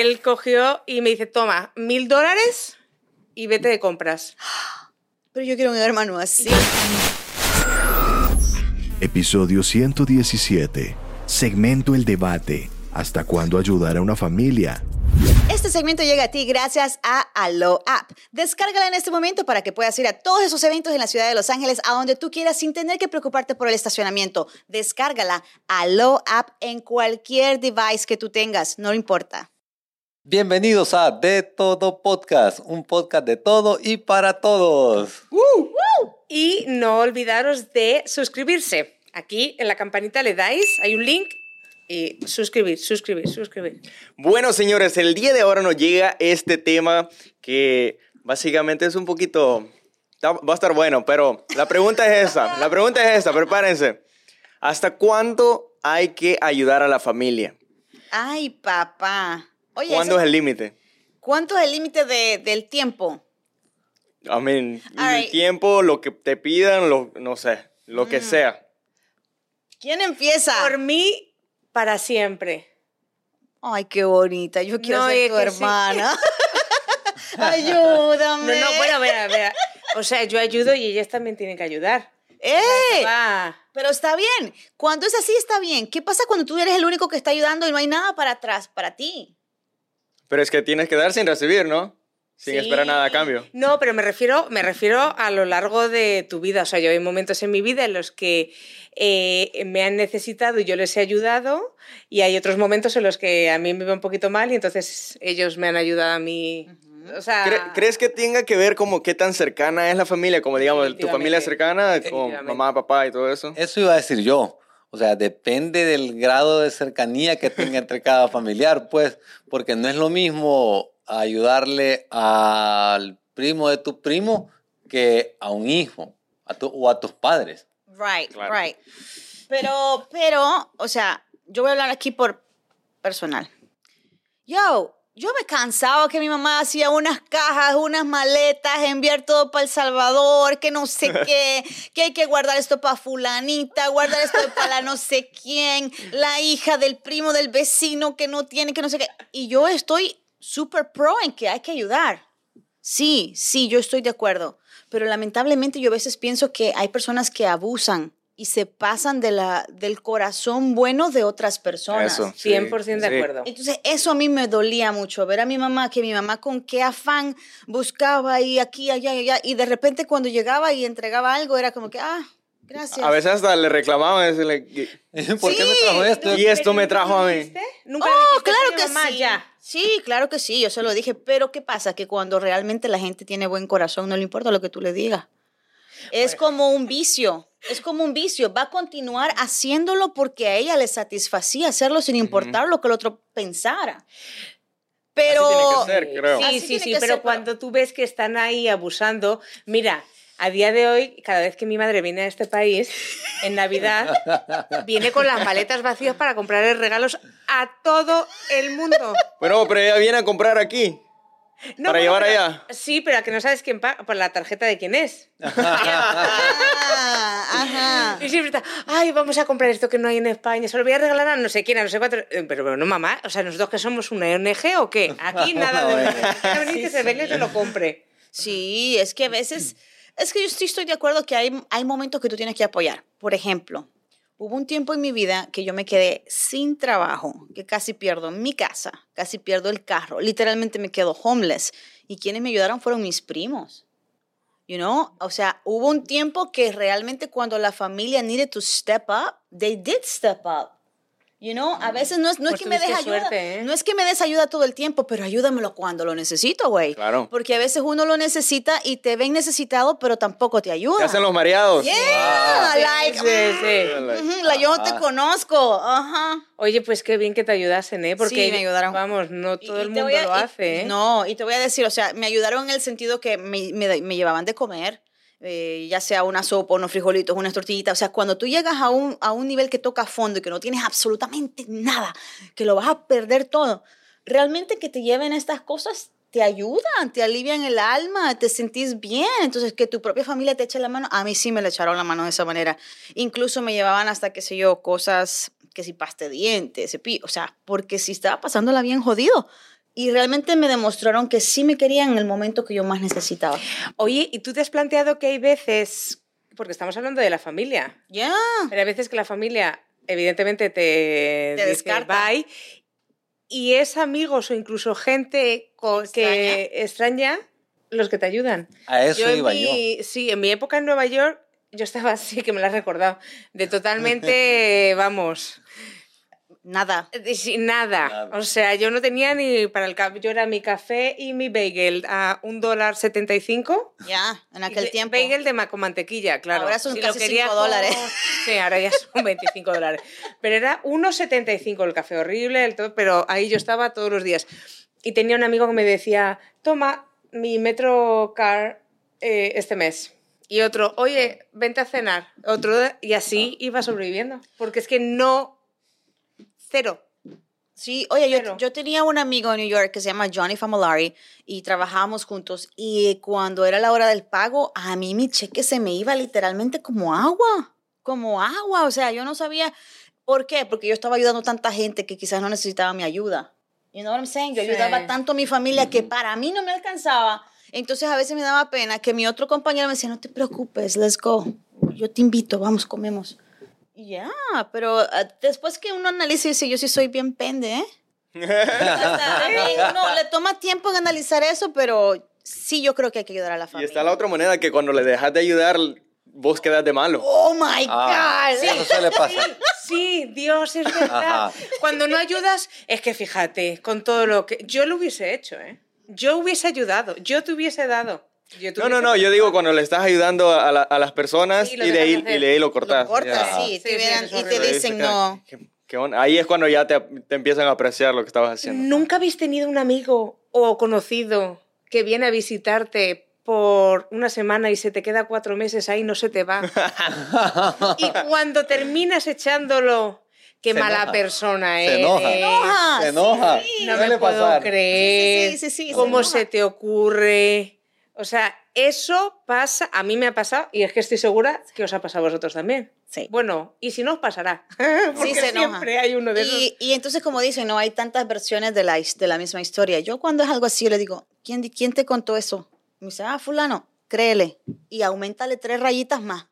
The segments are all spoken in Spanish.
él cogió y me dice, toma, mil dólares y vete de compras. Pero yo quiero un hermano así. Episodio 117. Segmento El Debate. ¿Hasta cuándo ayudar a una familia? Este segmento llega a ti gracias a Allo App. Descárgala en este momento para que puedas ir a todos esos eventos en la ciudad de Los Ángeles a donde tú quieras sin tener que preocuparte por el estacionamiento. Descárgala Allo App en cualquier device que tú tengas, no importa. Bienvenidos a De Todo Podcast, un podcast de todo y para todos. Y no olvidaros de suscribirse. Aquí en la campanita le dais, hay un link y suscribir, suscribir, suscribir. Bueno, señores, el día de ahora nos llega este tema que básicamente es un poquito... Va a estar bueno, pero la pregunta es esa. La pregunta es esta, prepárense. ¿Hasta cuándo hay que ayudar a la familia? Ay, papá. Oye, ¿Cuándo ese- es el límite? ¿cuánto es el límite de- del tiempo? I mean, All el right. tiempo, lo que te pidan, lo, no sé, lo Mm. que sea. ¿Quién empieza? Por mí, para siempre. Ay, qué bonita. Yo quiero No, ser tu que sí. hermana. No, Ayúdame. no, bueno, mira, mira. O sea, yo ayudo y ellas también tienen que ayudar. ¡Eh! Va. Pero está bien. Cuando es así, está bien. ¿Qué pasa cuando tú eres el único que está ayudando y no hay nada para atrás, para ti? Pero es que tienes que dar sin recibir, ¿no? Sin Sí. esperar nada a cambio. No, pero me refiero, me refiero a lo largo de tu vida. O sea, yo hay momentos en mi vida en los que eh, me han necesitado y yo les he ayudado, y hay otros momentos en los que a mí me va un poquito mal y entonces ellos me han ayudado a mí. O sea, ¿Cre- ¿Crees que tenga que ver como qué tan cercana es la familia? Como digamos, tu familia cercana, como mamá, papá y todo eso. Eso iba a decir yo. O sea, depende del grado de cercanía que tenga entre cada familiar, pues, porque no es lo mismo ayudarle al primo de tu primo que a un hijo a tu- o a tus padres. Right, Claro. right. Pero, pero, o sea, yo voy a hablar aquí por personal. Yo, yo me cansaba que mi mamá hacía unas cajas, unas maletas, enviar todo para El Salvador, que no sé qué, que hay que guardar esto para fulanita, guardar esto para la no sé quién, la hija del primo del vecino que no tiene, que no sé qué. Y yo estoy súper pro en que hay que ayudar. Sí, sí, yo estoy de acuerdo. Pero lamentablemente yo a veces pienso que hay personas que abusan y se pasan de la, del corazón bueno de otras personas. Eso. sí, 100% de sí. acuerdo. Entonces, eso a mí me dolía mucho, ver a mi mamá, que mi mamá con qué afán buscaba y aquí, allá, allá, y de repente cuando llegaba y entregaba algo, era como que, ah, gracias. A veces hasta le reclamaban, decirle, ¿Por qué me trajo esto? Y esto me trajo a mí. Nunca Oh, claro "Oye, que mamá, sí. ya. Sí, claro que sí, yo se lo dije, pero ¿qué pasa? Que cuando realmente la gente tiene buen corazón, no le importa lo que tú le digas. Es como un vicio, es como un vicio, va a continuar haciéndolo porque a ella le satisfacía hacerlo sin importar lo que el otro pensara. Pero... tiene que ser, creo. Sí, Así sí, tiene sí, que pero ser, cuando tú ves que están ahí abusando, mira, a día de hoy, cada vez que mi madre viene a este país, en Navidad, viene con las maletas vacías para comprarle regalos a todo el mundo. Bueno, pero ella viene a comprar aquí. No, Para llevar pero- allá. Sí, pero a que no sabes quién paga, por la tarjeta de quién es. Ah, ajá. Y siempre está, ay, vamos a comprar esto que no hay en España, se lo voy a regalar a no sé quién, a no sé cuánto. Eh, Pero bueno, mamá, o sea, ¿nosotros que somos una ONG o qué? Aquí nada de... Venir que se venga y se lo compre. Sí, es que a veces, es que yo sí estoy de acuerdo que hay, hay momentos que tú tienes que apoyar. Por ejemplo, hubo un tiempo en mi vida que yo me quedé sin trabajo, que casi pierdo mi casa, casi pierdo el carro, literalmente me quedo homeless. Y quienes me ayudaron fueron mis primos. You know, o sea, hubo un tiempo que realmente cuando la familia needed to step up, they did step up. You know, a veces no es, no Pues es que me des ayuda, suerte, ¿eh? no es que me des ayuda todo el tiempo, pero ayúdamelo cuando lo necesito, güey. Claro. Porque a veces uno lo necesita y te ven necesitado, pero tampoco te ayuda. ¿Qué hacen los mareados? Yeah, Sí, like, sí, sí. ujú, la yo no te Ah. conozco, ajá. Oye, pues qué bien que te ayudasen, ¿eh? Porque, Sí, me ayudaron. vamos, no todo Y- el y mundo a- lo y- hace, ¿eh? No, y te voy a decir, o sea, me ayudaron en el sentido que me, me- me llevaban de comer, eh, ya sea una sopa, unos frijolitos, unas tortillitas. O sea, cuando tú llegas a un, a un nivel que toca fondo y que no tienes absolutamente nada, que lo vas a perder todo, realmente que te lleven estas cosas te ayudan, te alivian el alma, te sentís bien. Entonces, que tu propia familia te eche la mano, a mí sí me le echaron la mano de esa manera. Incluso me llevaban hasta, qué sé yo, cosas que si paste dientes, cepillo, o sea, porque si estaba pasándola bien jodido. Y realmente me demostraron que sí me querían en el momento que yo más necesitaba. Oye, ¿y tú te has planteado que hay veces, porque estamos hablando de la familia, Ya. pero hay veces que la familia evidentemente te, Te dice descarta. bye y es amigos o incluso gente que extraña los que te ayudan? A eso Yo iba mi- Sí, en mi época en Nueva York yo estaba así, que me lo has recordado, de totalmente, vamos, Nada. sin nada. Nada. O sea, yo no tenía ni para el café, yo era mi café y mi bagel a un dólar setenta y cinco. Ya, en aquel tiempo. Bagel de ma- con mantequilla, claro. Ahora son lo casi quería cinco dólares. Sí, ahora ya son 25 dólares. Pero era 1,75 el café horrible, el todo, pero ahí yo estaba todos los días. Y tenía un amigo que me decía, toma mi Metro Car eh, este mes. Y otro, oye, vente a cenar. Otro, y así iba sobreviviendo. Porque es que no, cero. Sí, oye, yo, yo tenía un amigo en New York que se llama Johnny Famolari y trabajábamos juntos y cuando era la hora del pago, a mí mi cheque se me iba literalmente como agua, como agua, o sea, yo no sabía por qué, porque yo estaba ayudando a tanta gente que quizás no necesitaba mi ayuda. You know what I'm saying? Yo Sí. ayudaba tanto a mi familia que para mí no me alcanzaba. Entonces a veces me daba pena que mi otro compañero me decía, no te preocupes, let's go. Yo te invito, vamos, comemos. Y Ya, pero ah, después que uno analiza y dice, yo sí soy bien pende, ¿eh? O sea, a mí uno le toma tiempo en analizar eso, pero sí yo creo que hay que ayudar a la Y familia. está la otra moneda que cuando le dejas de ayudar, vos quedas de malo. Oh my Ah, God. Eso suele pasar. Sí, Dios, es verdad. Ajá. Cuando no ayudas, es que fíjate, con todo lo que... Yo lo hubiese hecho, ¿eh? Yo hubiese ayudado, yo te hubiese dado. No, no, no, yo digo cuando le estás ayudando a, la- a las personas Sí, y de ahí, y de ahí lo cortas. Lo cortas, Ya. sí, Sí, te es y te dicen ¿Qué- no. qué- onda? Ahí es cuando ya te, te empiezan a apreciar lo que estabas haciendo. ¿Nunca habéis tenido un amigo o conocido que viene a visitarte por una semana y se te queda cuatro meses ahí, no se te va? y cuando terminas echándolo, qué Se mala enoja. persona Se eres. enoja. enoja, Se enoja. sí. No me puedo pasar. creer. Sí, sí, sí, sí, se ¿Cómo enoja. se te ocurre? O sea, eso pasa, a mí me ha pasado y es que estoy segura que os ha pasado a vosotros también. Sí. Bueno, y si no os pasará. Porque se enoja. siempre hay uno de esos. Y, y entonces, como dicen, no hay tantas versiones de la, de la misma historia. Yo cuando es algo así, yo le digo, ¿quién, ¿quién te contó eso? Me dice, ah, fulano, créele. Y aumentale tres rayitas más.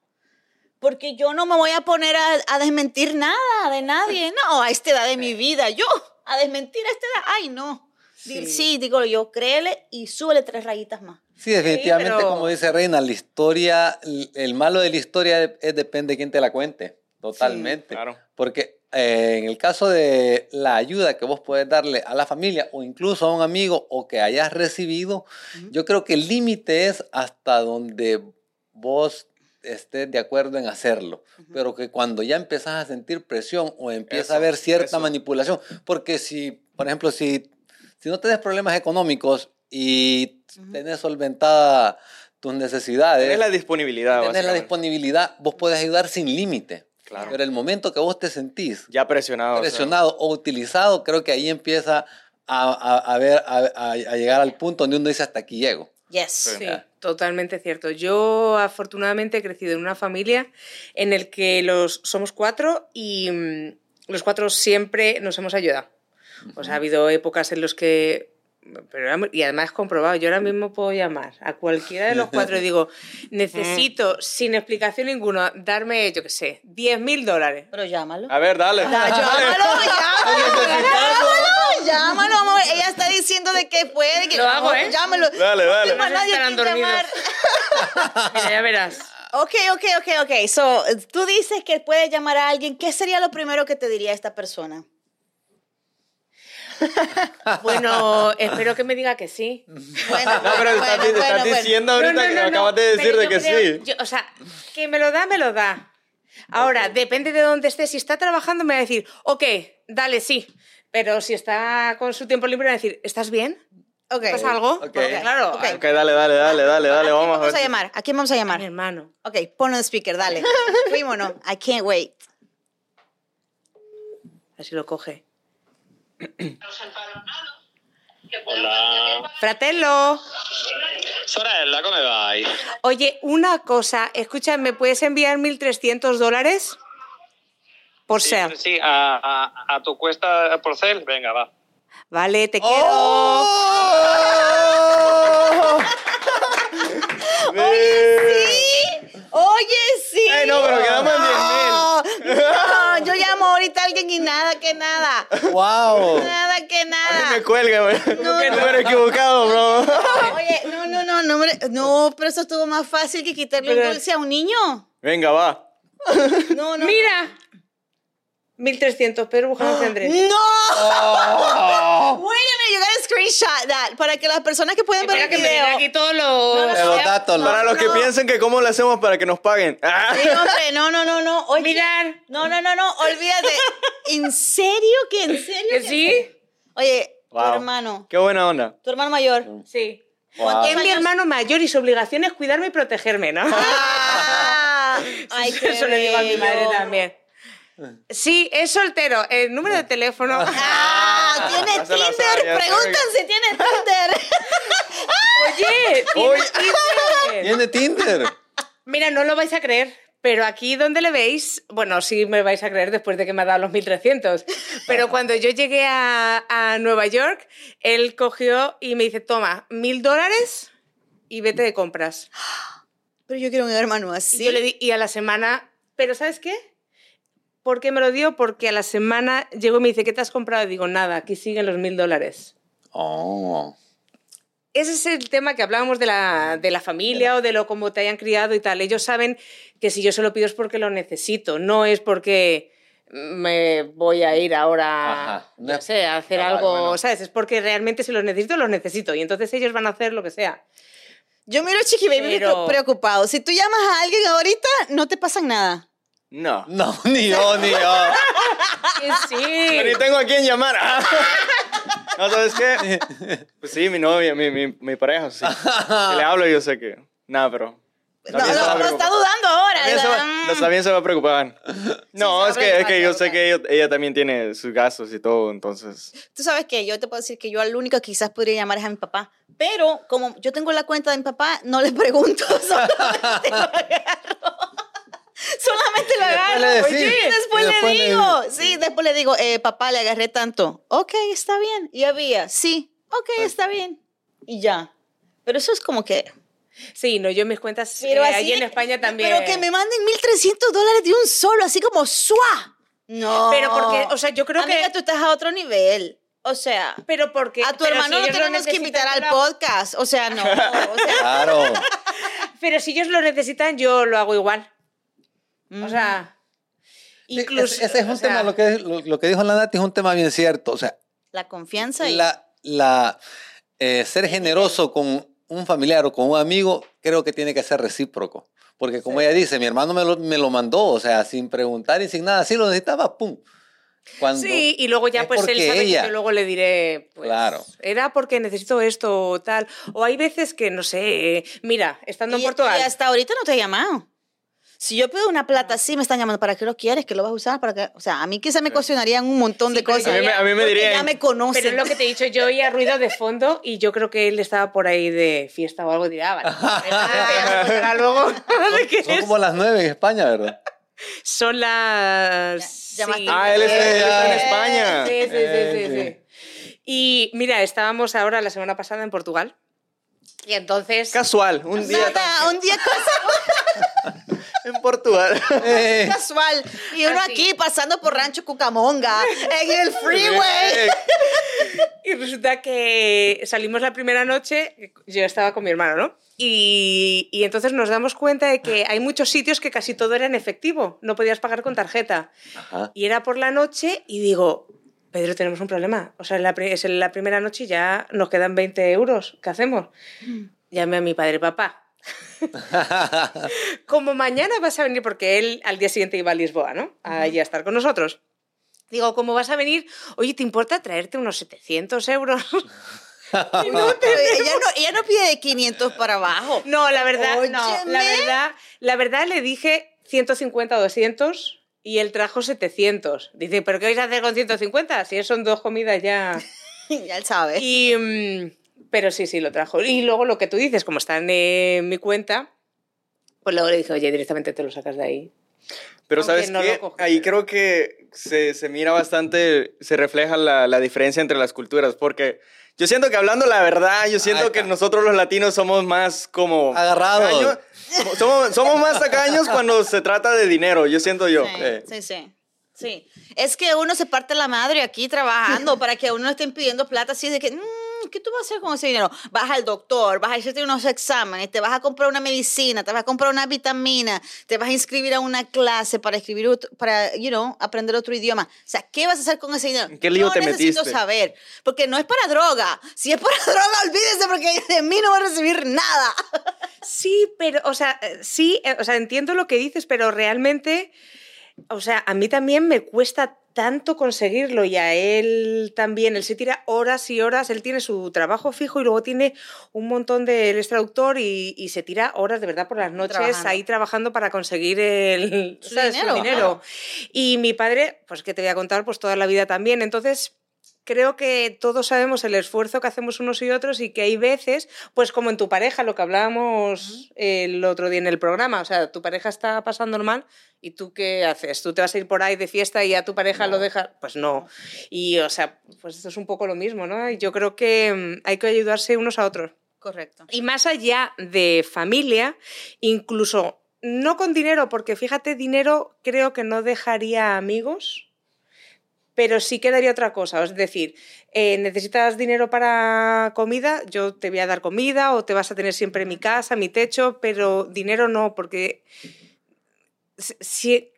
Porque yo no me voy a poner a, a desmentir nada de nadie. No, a esta edad de mi vida. Yo, a desmentir a esta edad. Ay, no. Sí. Sí, digo yo, créele y súbele tres rayitas más. Sí, definitivamente, pero- como dice Reina, la historia, el- malo de la historia es, depende de quién te la cuente, totalmente. claro. Porque eh, en el caso de la ayuda que vos puedes darle a la familia o incluso a un amigo o que hayas recibido, yo creo que el límite es hasta donde vos estés de acuerdo en hacerlo. Pero que cuando ya empezás a sentir presión o empieza Eso, a haber cierta eso. manipulación, porque si, por ejemplo, si, si no tenés problemas económicos y tenés solventada tus necesidades, Tenés la disponibilidad. tenés la disponibilidad, vos podés ayudar sin límite. Claro. Pero el momento que vos te sentís Ya presionado. o sea. presionado o utilizado, creo que ahí empieza a, a- a ver, a, a- a llegar al punto donde uno dice hasta aquí llego. Yes. Sí, totalmente cierto. Yo afortunadamente he crecido en una familia en el que los somos cuatro y mm, los cuatro siempre nos hemos ayudado. O sea, ha habido épocas en las que pero y además comprobado, yo ahora mismo puedo llamar a cualquiera de los cuatro y digo, necesito, sin explicación ninguna, darme, yo qué sé, 10 mil dólares. Pero llámalo. A ver, dale. Ah, llámalo, llámalo, llámalo, amor. Ella está diciendo de que puede. Que Lo hago, ¿eh? Llámalo. Dale, dale. No No se nadie estarán dormidos. llamar. Mira, ya verás. Ok, ok, ok, ok. So, tú dices que puedes llamar a alguien. ¿Qué sería lo primero que te diría esta persona? Bueno, espero que me diga que sí. Bueno, No, pero estás, di- estás diciendo ahorita No, no, que no, no, acabas de decir de que creo- sí. yo- o sea, que me lo da, me lo da. Ahora, depende de dónde esté. Si está trabajando, me va a decir, ok, dale, sí. Pero si está con su tiempo libre, me va a decir, ¿estás bien? Ok. ¿Pasa algo? Ok. Porque, claro, Ok. Ok, dale, dale, dale, dale, dale. ¿A quién Vamos a vamos ver. a llamar? ¿A quién vamos a a mi llamar? hermano. Ok, ponlo en speaker, dale. Primo, no. I can't wait. Así lo coge. Hola. Fratello. Sorella, come vai? Oye, una cosa, escucha, ¿me puedes enviar 1.300 dólares? Por Sí, ser. sí, a, a, a tu cuesta por cel. Venga, va. Vale, te quiero. ¡Oh! Sí. Oye, sí. Ey, no, pero quedamos en 10 No, no, yo a alguien y nada que nada. ¡Wow! Nada que A mí nada. me cuelga, güey. No, no. número equivocado, bro. Oye, no, no, no, no, hombre, no, pero eso estuvo más fácil que quitarle un dulce a un niño. Venga, va. No, no. Mira. 1300, Pedro Buján Andrés. ¡No! Oh. Wait a minute, you gotta screenshot that para que las personas que pueden ver el que me video. den aquí todos los... Los datos, Para los que No. piensen que cómo lo hacemos para que nos paguen. Ah. Sí, hombre, no, no, no, no. Oye, Mirar. No, no, no, no, olvídate. ¿En serio? ¿Que en serio? ¿Que sí? Oye, Wow. tu hermano, Qué buena onda. tu hermano mayor. Sí. Wow. Es mi hermano mayor y su obligación es cuidarme y protegerme, ¿no? Ah, ay, qué Eso le digo a mi madre también. Sí, es soltero. El número de teléfono. Ah, tiene Tinder. Preguntan sabe. si tiene Tinder. Oye, ¿tiene Oye. Tinder? Tiene Tinder. Mira, no lo vais a creer, pero aquí donde le veis, bueno, sí me vais a creer después de que me ha dado los 1300, pero cuando yo llegué a, a Nueva York, él cogió y me dice, toma, mil dólares y vete de compras. Pero yo quiero un hermano Y así. yo le di, y a la semana, pero ¿sabes qué? ¿Por qué me lo dio? Porque a la semana llegó y me dice, ¿qué te has comprado? Y digo, nada, aquí siguen los mil dólares. Oh. Ese es el tema que hablábamos de la, de la familia o de lo como te hayan criado y tal. Ellos saben que si yo se lo pido es porque lo necesito, no es porque me voy a ir ahora, Ajá. no sé, a hacer Ah, algo, bueno. ¿sabes? Es porque realmente si los necesito, los necesito. Y entonces ellos van a hacer lo que sea. Yo miro a Chiqui Baby Pero- preocupado. Si tú llamas a alguien ahorita, no te pasa nada. No. No, ni yo, ni yo. Que Pero ni sí. tengo a quién llamar. Ah. No, ¿sabes qué? Pues sí, mi novia, mi, mi, mi pareja, sí. Si le hablo, yo sé que. Nada, pero. No, no, lo está dudando ahora. También se, va, no, también se va a preocupar. No, se es que, es que yo sé que ella, ella también tiene sus gastos y todo, entonces. Tú sabes que yo te puedo decir que yo al único que quizás podría llamar es a mi papá. Pero como yo tengo la cuenta de mi papá, no le pregunto, solamente lo agarro. Solamente lo agarro. le decís. Oye, después, Y le después le digo, sí, después le digo, eh, papá, le agarré tanto. Ok, está bien. Y había, sí, ok, está bien. Y ya. Pero eso es como que... Sí, no, yo en mis cuentas, Pero eh, así, allí en España también. Pero que me manden 1.300 dólares de un solo, así como ¡suá! No. Pero porque, o sea, yo creo Amiga, que... tú estás a otro nivel. O sea, Pero porque... a tu hermano si lo tenemos que invitar al podcast. O sea, no. O sea, Claro. Pero si ellos lo necesitan, yo lo hago igual. Mm. O sea, Sí, incluso... ese, ese es un o sea, tema, lo que, lo, lo que dijo la Nati es un tema bien cierto. O sea, la confianza y... la, la, eh, ser generoso con un familiar o con un amigo, creo que tiene que ser recíproco. Porque como ella dice, mi hermano me lo, me lo mandó, o sea, sin preguntar y sin nada, sí lo necesitaba, pum. Cuando Sí, y luego ya es pues él sabe ella- que yo luego le diré, pues, Claro. era porque necesito esto o tal. O hay veces que, no sé, mira, estando en y, Portugal, y hasta ahorita no te he llamado. Si yo pido una plata así, me están llamando, ¿para qué lo quieres? ¿Que lo vas a usar? ¿Para qué? O sea, a mí quizá me cuestionarían un montón Sí, de cosas. A mí me, a mí me dirían. ya me conocen. pero es lo que te he dicho, yo oía ruido de fondo y yo creo que él estaba por ahí de fiesta o algo, dirá, vale, ya me contará luego de qué son es. como las nueve en España, ¿verdad? Son las... Ya- llamaste. Ah, él, es, él está en Eh, España. Sí, sí, sí, sí, Eh, sí. Y mira, estábamos ahora la semana pasada en Portugal. Y entonces... Casual, un día Nada, un día en Portugal. Eh, casual. Y uno Así. aquí pasando por Rancho Cucamonga, en el freeway. Y resulta que salimos la primera noche, yo estaba con mi hermano, ¿no? Y, y entonces nos damos cuenta de que hay muchos sitios que casi todo era en efectivo, no podías pagar con tarjeta. Ajá. Y era por la noche y digo, Pedro, tenemos un problema. O sea, la es la primera noche y ya nos quedan 20 euros. ¿Qué hacemos? Llamé a mi padre, papá. Como mañana vas a venir, porque él al día siguiente iba a Lisboa, ¿no? Allí a estar con nosotros. Digo, ¿cómo vas a venir? Oye, ¿te importa traerte unos 700 euros? Y no te- ella, no, ella no pide de 500 para abajo. No, la verdad, no. La verdad, la verdad le dije 150 o 200 y él trajo 700. Dice, ¿pero qué vais a hacer con 150? Si son dos comidas ya. ya él sabe. Y, mm, pero sí, sí, lo trajo. Y luego lo que tú dices, como está en eh, mi cuenta, pues luego le dije, oye, directamente te lo sacas de ahí. Pero Aunque ¿sabes no qué? Ahí creo que se, se mira bastante, se refleja la, la diferencia entre las culturas, porque yo siento que hablando la verdad, yo siento que nosotros los latinos somos más como... Agarrados. tacaños. Somos- Somos, más tacaños cuando se trata de dinero, yo siento yo. Eh, Sí, sí, sí. Es que uno se parte la madre aquí trabajando para que a uno le estén pidiendo plata así de que, "Mm, ¿qué tú vas a hacer con ese dinero? Vas al doctor, vas a hacerte unos exámenes, te vas a comprar una medicina, te vas a comprar una vitamina, te vas a inscribir a una clase para escribir, otro- para, you know, aprender otro idioma. O sea, ¿qué vas a hacer con ese dinero? ¿En qué lío Yo te necesito metiste? saber, porque no es para droga. Si es para droga, olvídese porque de mí no va a recibir nada. Sí, pero, o sea, eh, sí, eh, o sea, entiendo lo que dices, pero realmente, o sea, a mí también me cuesta tanto conseguirlo y a él también, él se tira horas y horas, él tiene su trabajo fijo y luego tiene un montón de, él es traductor y, y se tira horas de verdad por las noches Trabajando. ahí trabajando para conseguir el, Su ¿sabes? dinero, dinero. Y mi padre, pues que te voy a contar, pues toda la vida también, entonces creo que todos sabemos el esfuerzo que hacemos unos y otros y que hay veces, pues como en tu pareja, lo que hablábamos el otro día en el programa, o sea, tu pareja está pasando mal y tú qué haces, tú te vas a ir por ahí de fiesta y a tu pareja lo dejas, pues no. Y o sea, pues esto es un poco lo mismo, ¿no? Yo creo que mm, hay que ayudarse unos a otros. Correcto. Y más allá de familia, incluso no con dinero, porque fíjate, dinero creo que no dejaría amigos, pero sí que daría otra cosa. Es decir, eh, necesitas dinero para comida, yo te voy a dar comida o te vas a tener siempre mi casa, mi techo, pero dinero no, porque si- si-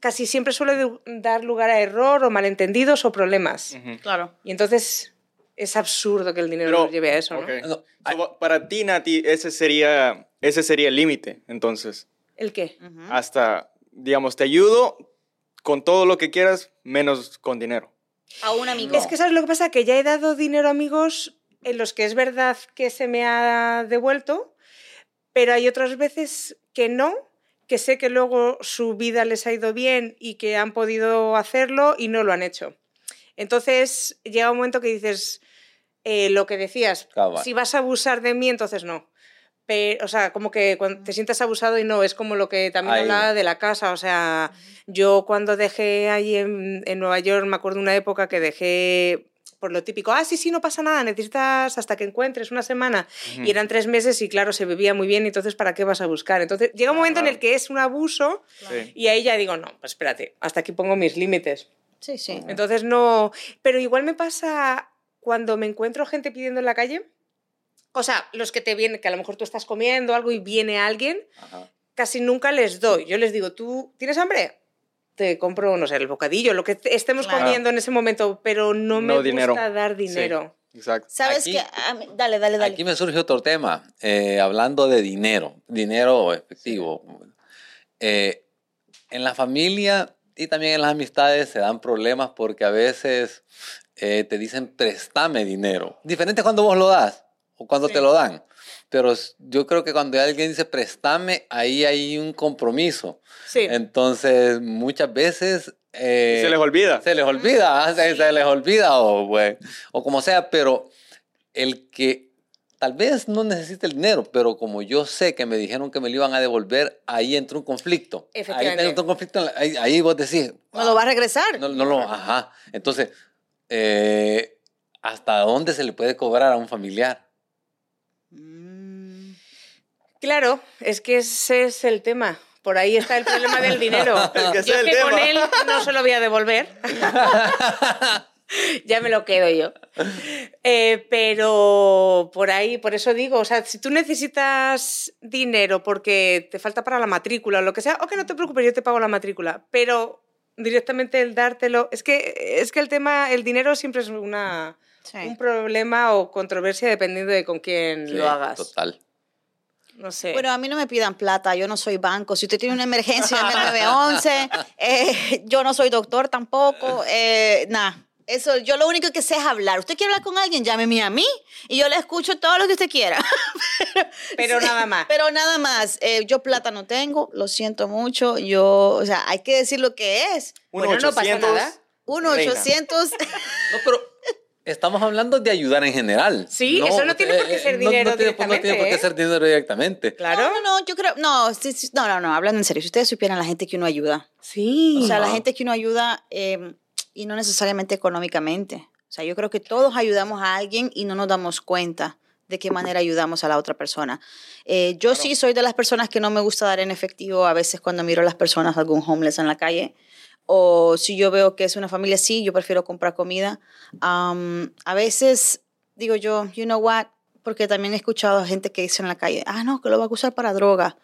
casi siempre suele dar lugar a error o malentendidos o problemas. Claro. Y entonces es absurdo que el dinero Pero, nos lleve a eso, ¿no? So, para ti, Nati, ese sería, ese sería el límite, entonces. ¿El qué? Hasta, digamos, te ayudo con todo lo que quieras, menos con dinero. A un amigo. Es que sabes lo que pasa, que ya he dado dinero a amigos en los que es verdad que se me ha devuelto, pero hay otras veces que no, que sé que luego su vida les ha ido bien y que han podido hacerlo y no lo han hecho. Entonces llega un momento que dices eh, lo que decías, si vas a abusar de mí, entonces no. Pero, o sea, como que cuando te sientas abusado y no, es como lo que también Ahí. hablaba de la casa. O sea, yo cuando dejé allí en, en Nueva York, me acuerdo una época que dejé por lo típico, ah, sí, sí, no pasa nada, necesitas hasta que encuentres una semana. Y eran tres meses y claro, se vivía muy bien, entonces ¿para qué vas a buscar? Entonces llega un momento en el que es un abuso Sí. y ahí ya digo, no, pues espérate, hasta aquí pongo mis límites. Sí, sí. Entonces no, pero igual me pasa cuando me encuentro gente pidiendo en la calle, o sea, los que te vienen, que a lo mejor tú estás comiendo algo y viene alguien, Ajá. casi nunca les doy. Yo les digo, ¿tú tienes hambre? Te compro, no sé, el bocadillo, lo que te- estemos Claro. comiendo en ese momento, pero no me No dinero. gusta dar Sí. dinero. Exacto. ¿Sabes Aquí- qué? A mí- Dale, dale, dale. Aquí me surge otro tema, eh, hablando de dinero, dinero efectivo. Eh, en la familia y también en las amistades se dan problemas porque a veces eh, te dicen préstame dinero. Diferente cuando vos lo das o cuando Sí. te lo dan. Pero yo creo que cuando alguien dice préstame, ahí hay un compromiso. Sí. Entonces, muchas veces... eh, se les olvida. se les olvida, ah, se, se les olvida o, pues, o como sea, pero el que tal vez no necesite el dinero, pero como yo sé que me dijeron que me lo iban a devolver, ahí entra un conflicto. Ahí Efectivamente. entra un conflicto, ahí, ahí vos decís, ¿No lo va a regresar? no, no lo, ajá. Entonces, eh, ¿hasta dónde se le puede cobrar a un familiar? Claro, es que ese es el tema. Por ahí está el problema del dinero. Es que ese yo es el que con él no se lo voy a devolver. ya me lo quedo yo. Eh, pero por ahí, por eso digo, o sea, si tú necesitas dinero porque te falta para la matrícula o lo que sea, ok, no te preocupes, yo te pago la matrícula. Pero directamente el dártelo, es que, es que el tema, el dinero siempre es una, Sí. un problema o controversia dependiendo de con quién Sí, lo hagas. Total. No sé. Bueno, a mí no me pidan plata, yo no soy banco. Si usted tiene una emergencia, llame al 911. Eh, yo no soy doctor tampoco. Eh, Nada. Eso, yo lo único que sé es hablar. Usted quiere hablar con alguien, llámeme a mí y yo le escucho todo lo que usted quiera. Pero nada más. Pero nada más. Eh, yo plata no tengo, lo siento mucho. Yo, o sea, hay que decir lo que es. Uno Bueno, no pasa 800, nada. 1 reina. 800 No, pero Estamos hablando de ayudar en general. Sí, eso no tiene por qué ser dinero no tiene, no tiene por qué directamente, ser dinero directamente. Claro. No, no, no, yo creo, no, sí, sí, no, no, no, hablando en serio, si ustedes supieran la gente que uno ayuda, Sí. o sea, la gente que uno ayuda eh, y no necesariamente económicamente, o sea, yo creo que todos ayudamos a alguien y no nos damos cuenta de qué manera ayudamos a la otra persona. Eh, yo sí soy de las personas que no me gusta dar en efectivo a veces cuando miro a las personas, algún homeless en la calle, o si yo veo que es una familia así, yo prefiero comprar comida. Am, a veces digo yo, you know what, porque también he escuchado a gente que dice en la calle, ah, no, que lo va a usar para droga.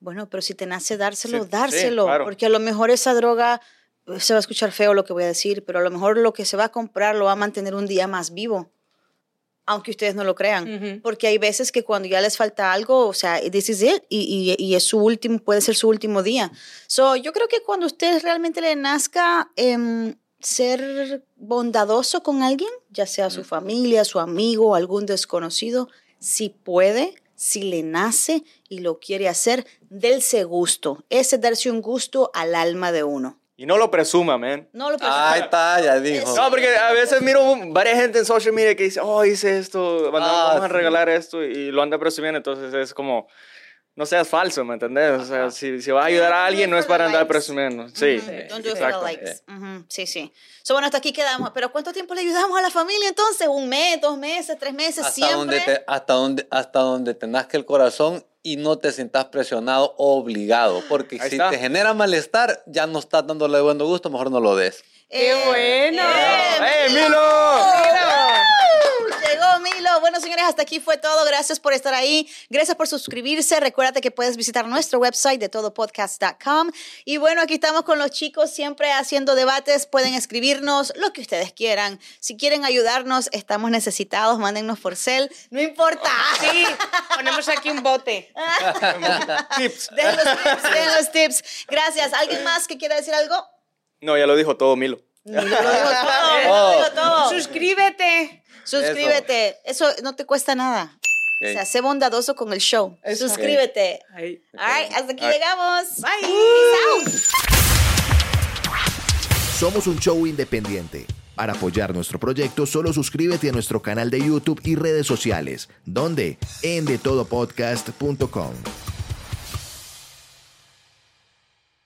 Bueno, pero si te nace dárselo, Sí, sí, dárselo, claro. porque a lo mejor esa droga, eh, se va a escuchar feo lo que voy a decir, pero a lo mejor lo que se va a comprar lo va a mantener un día más vivo, aunque ustedes no lo crean. Porque hay veces que cuando ya les falta algo, o sea, this is it, y, y, y es su último, puede ser su último día. So, yo creo que cuando usted realmente le nazca em, ser bondadoso con alguien, ya sea su familia, su amigo, algún desconocido, si puede, si le nace y lo quiere hacer, dése gusto. Ese es darse un gusto al alma de uno. Y no lo presuma, man. No lo Ahí está, ya dijo. No, porque a veces miro varias gente en social media que dice, oh, hice esto, vamos Ah, vamos a sí. regalar esto y lo anda presumiendo. Entonces es como, no seas falso, ¿me entendés? O sea, si, si vas a ayudar a alguien, no es para andar presumiendo. Sí, Don't do it for the exacto. likes. Sí, sí. So, bueno, hasta aquí quedamos. Pero ¿cuánto tiempo le ayudamos a la familia entonces? ¿Un mes, dos meses, tres meses? Hasta siempre. donde, te, hasta, donde, hasta donde te nazca el corazón y no te sientas presionado o obligado. Porque Ahí si está. te genera malestar, ya no estás dándole de buen gusto, mejor no lo des. ¡Qué Eh, bueno! eh, ¡Eh, Milo! Milo. Bueno, señores, hasta aquí fue todo. Gracias por estar ahí. Gracias por suscribirse. Recuérdate que puedes visitar nuestro website de todopodcast.com. Y bueno, aquí estamos con los chicos siempre haciendo debates. Pueden escribirnos lo que ustedes quieran. Si quieren ayudarnos, estamos necesitados. Mándennos por cel. No importa. Sí, ponemos aquí un bote. Tips. Den los tips, den los tips. Gracias. ¿Alguien más que quiera decir algo? No, ya lo dijo todo Milo. Milo lo dijo todo. Milo lo dijo todo. Suscríbete. Suscríbete. Eso no te cuesta nada. Ok. O sea, sé bondadoso con el show. Eso. Suscríbete. Right, hasta aquí right. llegamos. Bye. Out. Somos un show independiente. Para apoyar nuestro proyecto, solo suscríbete a nuestro canal de YouTube y redes sociales, donde en detodopodcast.com.